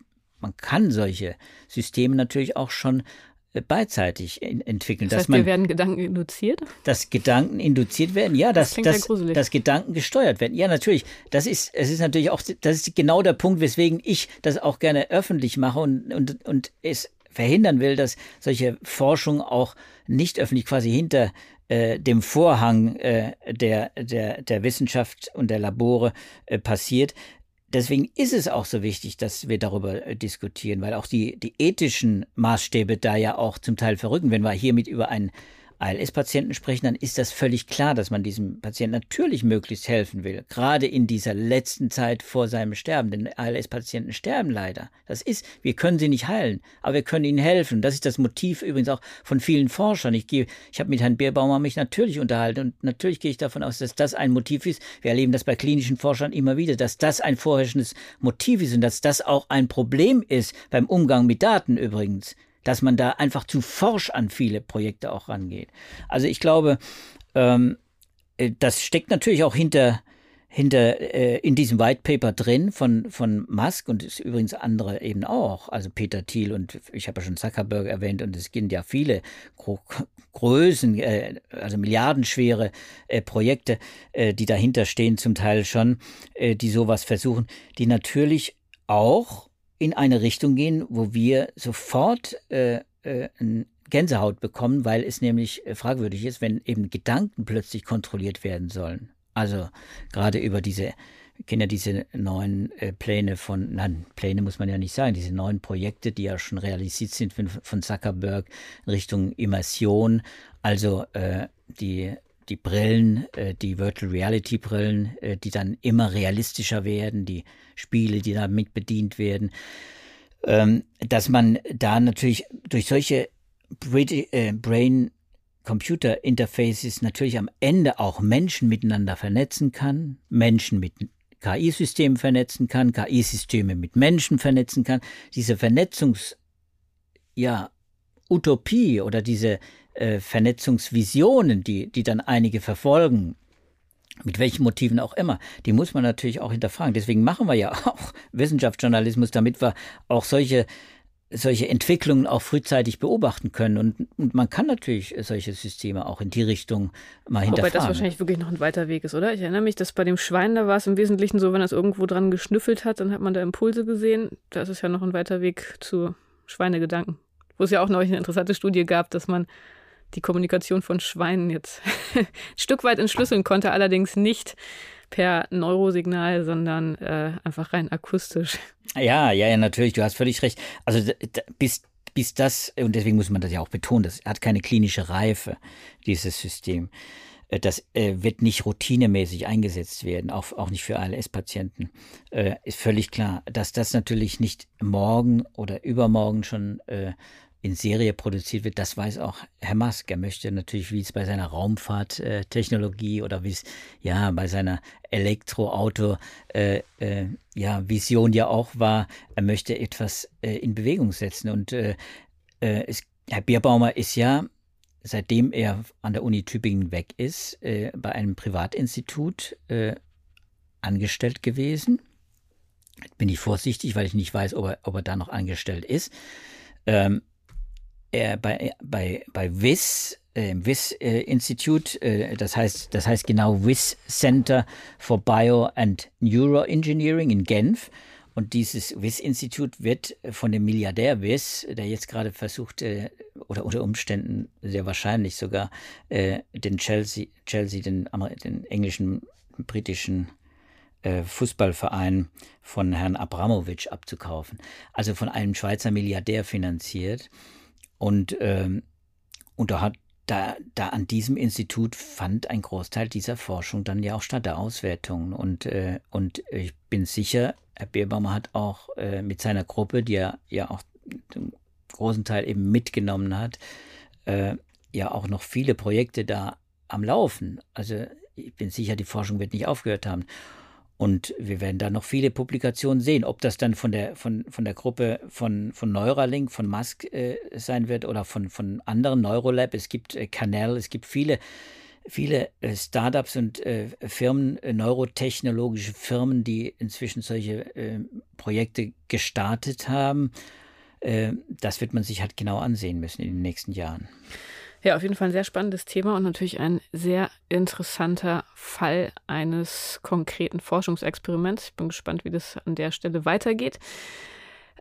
man kann solche Systeme natürlich auch schon äh, beidseitig entwickeln. Das heißt, man, wir werden Gedanken induziert? Dass Gedanken induziert werden, ja, dass, das dass, dass Gedanken gesteuert werden. Ja, natürlich. Das ist, es ist natürlich auch, das ist genau der Punkt, weswegen ich das auch gerne öffentlich mache und, und, und es verhindern will, dass solche Forschung auch nicht öffentlich quasi hinter äh, dem Vorhang äh, der, der, der Wissenschaft und der Labore äh, passiert. Deswegen ist es auch so wichtig, dass wir darüber äh, diskutieren, weil auch die, die ethischen Maßstäbe da ja auch zum Teil verrücken. Wenn wir hiermit über einen ALS-Patienten sprechen, dann ist das völlig klar, dass man diesem Patienten natürlich möglichst helfen will. Gerade in dieser letzten Zeit vor seinem Sterben. Denn ALS-Patienten sterben leider. Das ist, wir können sie nicht heilen, aber wir können ihnen helfen. Das ist das Motiv übrigens auch von vielen Forschern. Ich, gehe, ich habe mit Herrn Bierbaumer mich natürlich unterhalten und natürlich gehe ich davon aus, dass das ein Motiv ist. Wir erleben das bei klinischen Forschern immer wieder, dass das ein vorherrschendes Motiv ist und dass das auch ein Problem ist beim Umgang mit Daten übrigens dass man da einfach zu forsch an viele Projekte auch rangeht. Also ich glaube, ähm, äh, das steckt natürlich auch hinter hinter äh, in diesem White Paper drin von von Musk und es übrigens andere eben auch, also Peter Thiel und ich habe ja schon Zuckerberg erwähnt und es gibt ja viele Gro Größen, äh, also milliardenschwere äh, Projekte, äh, die dahinter stehen, zum Teil schon, äh, die sowas versuchen, die natürlich auch in eine Richtung gehen, wo wir sofort äh, äh, Gänsehaut bekommen, weil es nämlich äh, fragwürdig ist, wenn eben Gedanken plötzlich kontrolliert werden sollen. Also gerade über diese, ja diese neuen äh, Pläne von, nein, Pläne muss man ja nicht sagen, diese neuen Projekte, die ja schon realisiert sind von Zuckerberg Richtung Immersion, also äh, die die Brillen, äh, die Virtual Reality Brillen, äh, die dann immer realistischer werden, die Spiele, die damit bedient werden, ähm, dass man da natürlich durch solche äh, Brain Computer Interfaces natürlich am Ende auch Menschen miteinander vernetzen kann, Menschen mit KI-Systemen vernetzen kann, KI-Systeme mit Menschen vernetzen kann. Diese Vernetzungs, ja, Utopie oder diese äh, Vernetzungsvisionen, die, die dann einige verfolgen, mit welchen Motiven auch immer, die muss man natürlich auch hinterfragen. Deswegen machen wir ja auch Wissenschaftsjournalismus, damit wir auch solche solche Entwicklungen auch frühzeitig beobachten können. Und, und, man kann natürlich solche Systeme auch in die Richtung mal hinterfragen. Wobei das wahrscheinlich wirklich noch ein weiter Weg ist, oder? Ich erinnere mich, dass bei dem Schwein, da war es im Wesentlichen so, wenn das irgendwo dran geschnüffelt hat, dann hat man da Impulse gesehen. Das ist ja noch ein weiter Weg zu Schweinegedanken. Wo es ja auch neulich eine interessante Studie gab, dass man die Kommunikation von Schweinen jetzt ein Stück weit entschlüsseln konnte, allerdings nicht per Neurosignal, sondern äh, einfach rein akustisch. Ja, ja, ja, natürlich, du hast völlig recht. Also bis, bis das, und deswegen muss man das ja auch betonen, das hat keine klinische Reife, dieses System. Äh, das äh, wird nicht routinemäßig eingesetzt werden, auch, auch nicht für ALS-Patienten. Äh, ist völlig klar, dass das natürlich nicht morgen oder übermorgen schon äh, in Serie produziert wird, das weiß auch Herr Musk. Er möchte natürlich, wie es bei seiner Raumfahrttechnologie oder wie es ja bei seiner Elektroauto äh, äh, ja Vision ja auch war, er möchte etwas äh, in Bewegung setzen. Und äh, äh, es, Herr Bierbaumer ist ja seitdem er an der Uni Tübingen weg ist, äh, bei einem Privatinstitut angestellt gewesen. Bin ich vorsichtig, weil ich nicht weiß, ob er, ob er da noch angestellt ist. Ähm, er bei, bei, bei WIS, äh, WIS äh, Institute, äh, das heißt, das heißt genau WIS Center for Bio and Neuroengineering in Genf. Und dieses WIS-Institut wird von dem Milliardär WIS, der jetzt gerade versucht, äh, oder unter Umständen sehr wahrscheinlich sogar, äh, den Chelsea, Chelsea den, den englischen, britischen äh, Fußballverein von Herrn Abramowitsch abzukaufen. Also von einem Schweizer Milliardär finanziert. Und, ähm, und da hat da, da an diesem Institut fand ein Großteil dieser Forschung dann ja auch statt, der Auswertungen. Und, äh, und ich bin sicher, Herr Bierbaumer hat auch äh, mit seiner Gruppe, die er ja auch den großen Teil eben mitgenommen hat, äh, ja auch noch viele Projekte da am Laufen. Also ich bin sicher, die Forschung wird nicht aufgehört haben. Und wir werden da noch viele Publikationen sehen, ob das dann von der, von, von der Gruppe von, von Neuralink, von Musk äh, sein wird oder von, von anderen Neurolab. Es gibt äh, Canal, es gibt viele viele äh, Startups und äh, Firmen, äh, neurotechnologische Firmen, die inzwischen solche äh, Projekte gestartet haben. Äh, das wird man sich halt genau ansehen müssen in den nächsten Jahren. Ja, auf jeden Fall ein sehr spannendes Thema und natürlich ein sehr interessanter Fall eines konkreten Forschungsexperiments. Ich bin gespannt, wie das an der Stelle weitergeht.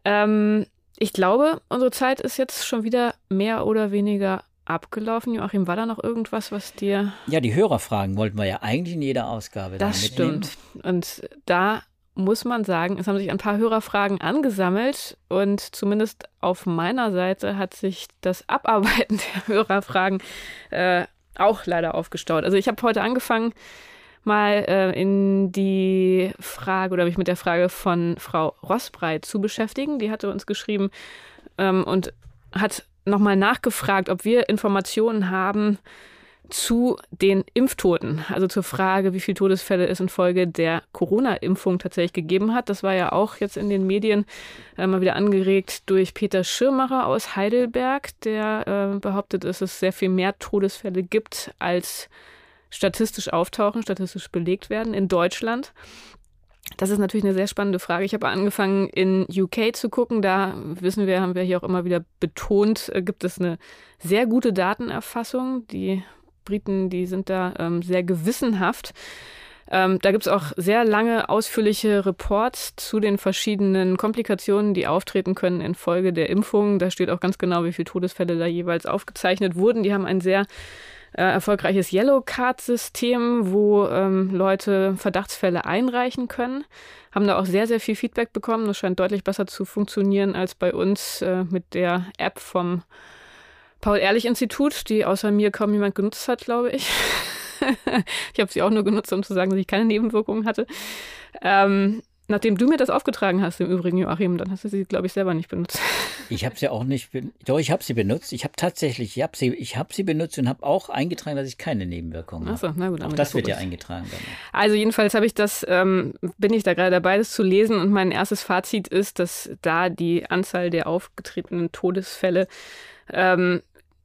Ähm, ich glaube, unsere Zeit ist jetzt schon wieder mehr oder weniger abgelaufen. Joachim, war da noch irgendwas, was dir. Ja, die Hörerfragen wollten wir ja eigentlich in jeder Ausgabe. Das stimmt. Und da muss man sagen, es haben sich ein paar Hörerfragen angesammelt und zumindest auf meiner Seite hat sich das Abarbeiten der Hörerfragen äh, auch leider aufgestaut. Also ich habe heute angefangen, mal äh, in die Frage oder mich mit der Frage von Frau Rossbreit zu beschäftigen. Die hatte uns geschrieben ähm, und hat nochmal nachgefragt, ob wir Informationen haben zu den Impftoten, also zur Frage, wie viele Todesfälle es infolge der Corona-Impfung tatsächlich gegeben hat. Das war ja auch jetzt in den Medien äh, mal wieder angeregt durch Peter Schirmacher aus Heidelberg, der äh, behauptet, dass es sehr viel mehr Todesfälle gibt, als statistisch auftauchen, statistisch belegt werden in Deutschland. Das ist natürlich eine sehr spannende Frage. Ich habe angefangen in UK zu gucken. Da wissen wir, haben wir hier auch immer wieder betont, äh, gibt es eine sehr gute Datenerfassung. Die Briten, die sind da ähm, sehr gewissenhaft. Ähm, da gibt es auch sehr lange, ausführliche Reports zu den verschiedenen Komplikationen, die auftreten können infolge der Impfung. Da steht auch ganz genau, wie viele Todesfälle da jeweils aufgezeichnet wurden. Die haben ein sehr äh, erfolgreiches Yellow Card System, wo ähm, Leute Verdachtsfälle einreichen können. Haben da auch sehr, sehr viel Feedback bekommen. Das scheint deutlich besser zu funktionieren als bei uns äh, mit der App vom Paul-Ehrlich-Institut, die außer mir kaum jemand genutzt hat, glaube ich. ich habe sie auch nur genutzt, um zu sagen, dass ich keine Nebenwirkungen hatte. Ähm, Nachdem du mir das aufgetragen hast, im Übrigen, Joachim, dann hast du sie, glaube ich, selber nicht benutzt. Ich habe sie auch nicht benutzt. Doch, ich habe sie benutzt. Ich habe tatsächlich, ich habe sie, hab sie benutzt und habe auch eingetragen, dass ich keine Nebenwirkungen habe. Achso, na gut. Auch das wird ja eingetragen. Dann. Also jedenfalls habe ich das, ähm, bin ich da gerade dabei, das zu lesen und mein erstes Fazit ist, dass da die Anzahl der aufgetretenen Todesfälle ähm,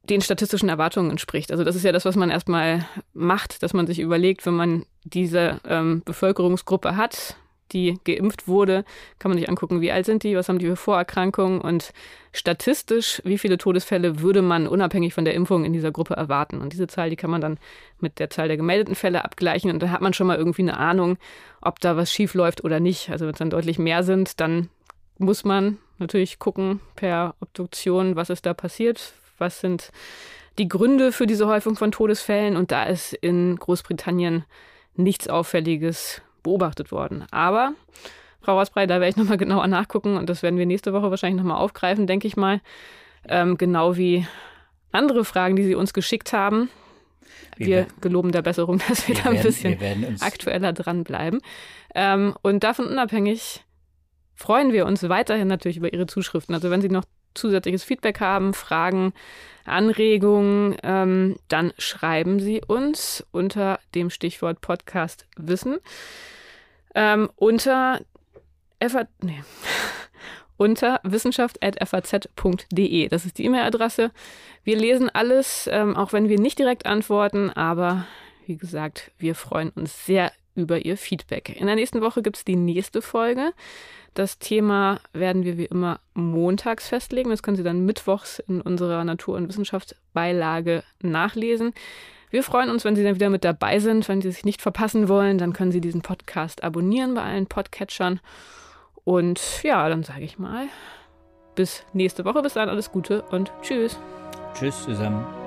den statistischen Erwartungen entspricht. Also das ist ja das, was man erstmal macht, dass man sich überlegt, wenn man diese ähm, Bevölkerungsgruppe hat, die geimpft wurde, kann man sich angucken, wie alt sind die, was haben die für Vorerkrankungen und statistisch, wie viele Todesfälle würde man unabhängig von der Impfung in dieser Gruppe erwarten. Und diese Zahl, die kann man dann mit der Zahl der gemeldeten Fälle abgleichen und da hat man schon mal irgendwie eine Ahnung, ob da was schief läuft oder nicht. Also wenn es dann deutlich mehr sind, dann muss man natürlich gucken per Obduktion, was ist da passiert, was sind die Gründe für diese Häufung von Todesfällen und da ist in Großbritannien nichts Auffälliges beobachtet worden. Aber, Frau Rosbrei, da werde ich nochmal genauer nachgucken und das werden wir nächste Woche wahrscheinlich nochmal aufgreifen, denke ich mal. Ähm, genau wie andere Fragen, die Sie uns geschickt haben. Wir, wir geloben der Besserung, dass wir, wir da ein werden, bisschen aktueller dranbleiben. Ähm, und davon unabhängig freuen wir uns weiterhin natürlich über Ihre Zuschriften. Also wenn Sie noch zusätzliches Feedback haben, Fragen, Anregungen, ähm, dann schreiben Sie uns unter dem Stichwort Podcast Wissen ähm, unter nee, unter wissenschaft.faz.de. Das ist die E-Mail-Adresse. Wir lesen alles, ähm, auch wenn wir nicht direkt antworten, aber wie gesagt, wir freuen uns sehr über Ihr Feedback. In der nächsten Woche gibt es die nächste Folge. Das Thema werden wir wie immer montags festlegen. Das können Sie dann mittwochs in unserer Natur- und Wissenschaftsbeilage nachlesen. Wir freuen uns, wenn Sie dann wieder mit dabei sind. Wenn Sie sich nicht verpassen wollen, dann können Sie diesen Podcast abonnieren bei allen Podcatchern. Und ja, dann sage ich mal, bis nächste Woche. Bis dann alles Gute und tschüss. Tschüss zusammen.